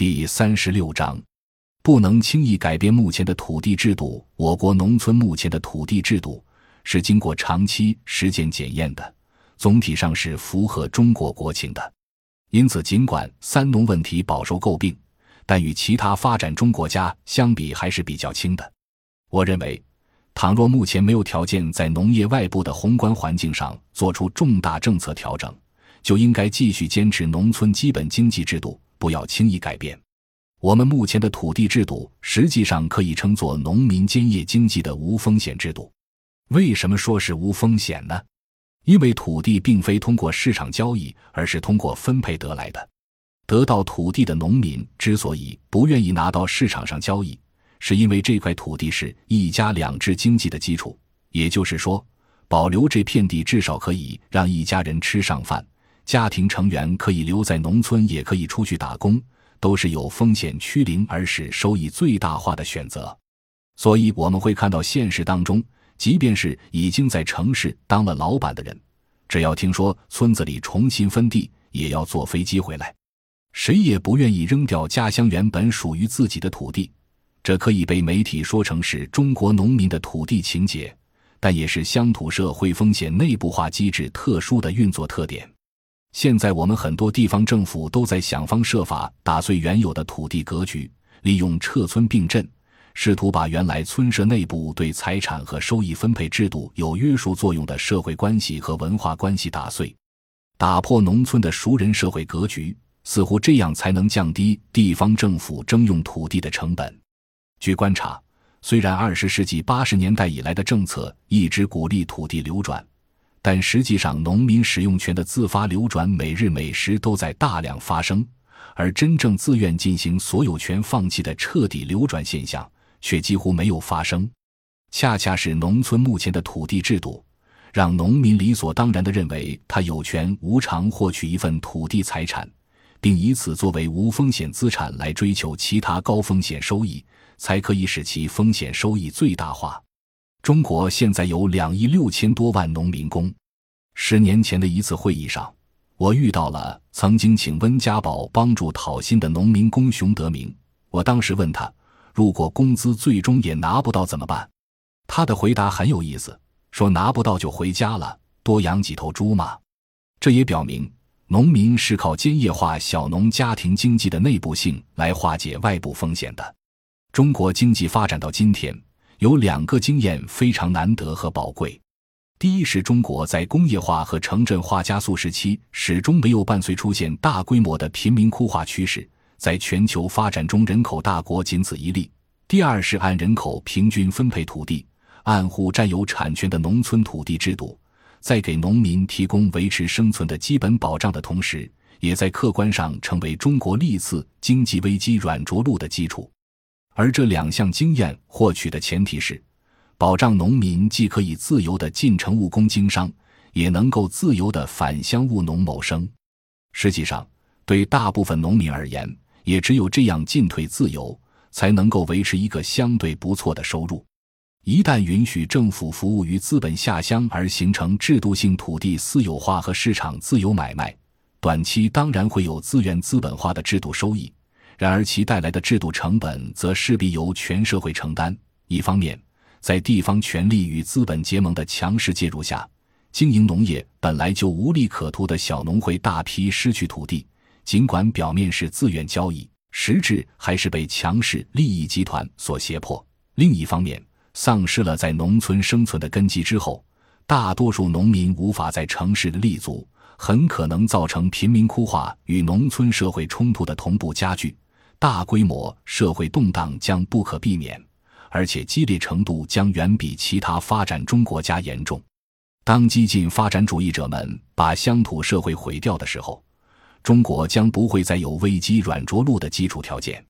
第三十六章，不能轻易改变目前的土地制度。我国农村目前的土地制度是经过长期实践检验的，总体上是符合中国国情的。因此，尽管三农问题饱受诟病，但与其他发展中国家相比还是比较轻的。我认为，倘若目前没有条件在农业外部的宏观环境上做出重大政策调整，就应该继续坚持农村基本经济制度。不要轻易改变。我们目前的土地制度实际上可以称作农民兼业经济的无风险制度。为什么说是无风险呢？因为土地并非通过市场交易，而是通过分配得来的。得到土地的农民之所以不愿意拿到市场上交易，是因为这块土地是一家两制经济的基础。也就是说，保留这片地至少可以让一家人吃上饭。家庭成员可以留在农村，也可以出去打工，都是有风险趋零而使收益最大化的选择。所以我们会看到现实当中，即便是已经在城市当了老板的人，只要听说村子里重新分地，也要坐飞机回来。谁也不愿意扔掉家乡原本属于自己的土地。这可以被媒体说成是中国农民的土地情结，但也是乡土社会风险内部化机制特殊的运作特点。现在我们很多地方政府都在想方设法打碎原有的土地格局，利用撤村并镇，试图把原来村社内部对财产和收益分配制度有约束作用的社会关系和文化关系打碎，打破农村的熟人社会格局，似乎这样才能降低地方政府征用土地的成本。据观察，虽然二十世纪八十年代以来的政策一直鼓励土地流转。但实际上，农民使用权的自发流转每日每时都在大量发生，而真正自愿进行所有权放弃的彻底流转现象却几乎没有发生。恰恰是农村目前的土地制度，让农民理所当然地认为他有权无偿获取一份土地财产，并以此作为无风险资产来追求其他高风险收益，才可以使其风险收益最大化。中国现在有两亿六千多万农民工。十年前的一次会议上，我遇到了曾经请温家宝帮助讨薪的农民工熊德明。我当时问他，如果工资最终也拿不到怎么办？他的回答很有意思，说拿不到就回家了，多养几头猪嘛。这也表明，农民是靠兼业化小农家庭经济的内部性来化解外部风险的。中国经济发展到今天。有两个经验非常难得和宝贵。第一是中国在工业化和城镇化加速时期，始终没有伴随出现大规模的贫民窟化趋势，在全球发展中人口大国仅此一例。第二是按人口平均分配土地、按户占有产权的农村土地制度，在给农民提供维持生存的基本保障的同时，也在客观上成为中国历次经济危机软着陆的基础。而这两项经验获取的前提是，保障农民既可以自由地进城务工经商，也能够自由地返乡务农谋生。实际上，对大部分农民而言，也只有这样进退自由，才能够维持一个相对不错的收入。一旦允许政府服务于资本下乡，而形成制度性土地私有化和市场自由买卖，短期当然会有资源资本化的制度收益。然而，其带来的制度成本则势必由全社会承担。一方面，在地方权力与资本结盟的强势介入下，经营农业本来就无利可图的小农会大批失去土地，尽管表面是自愿交易，实质还是被强势利益集团所胁迫。另一方面，丧失了在农村生存的根基之后，大多数农民无法在城市立足，很可能造成贫民窟化与农村社会冲突的同步加剧。大规模社会动荡将不可避免，而且激烈程度将远比其他发展中国家严重。当激进发展主义者们把乡土社会毁掉的时候，中国将不会再有危机软着陆的基础条件。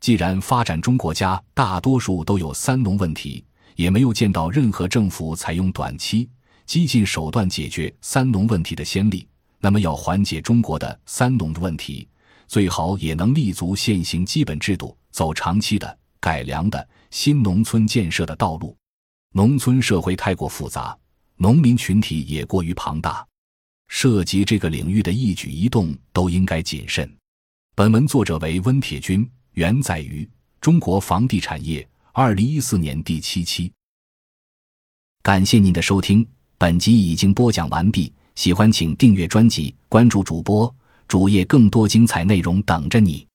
既然发展中国家大多数都有三农问题，也没有见到任何政府采用短期激进手段解决三农问题的先例，那么要缓解中国的三农问题。最好也能立足现行基本制度走长期的改良的新农村建设的道路。农村社会太过复杂农民群体也过于庞大。涉及这个领域的一举一动都应该谨慎。本文作者为温铁军原载于中国房地产业二零一四年第七期。感谢您的收听本集已经播讲完毕喜欢请订阅专辑关注主播主页更多精彩内容等着你。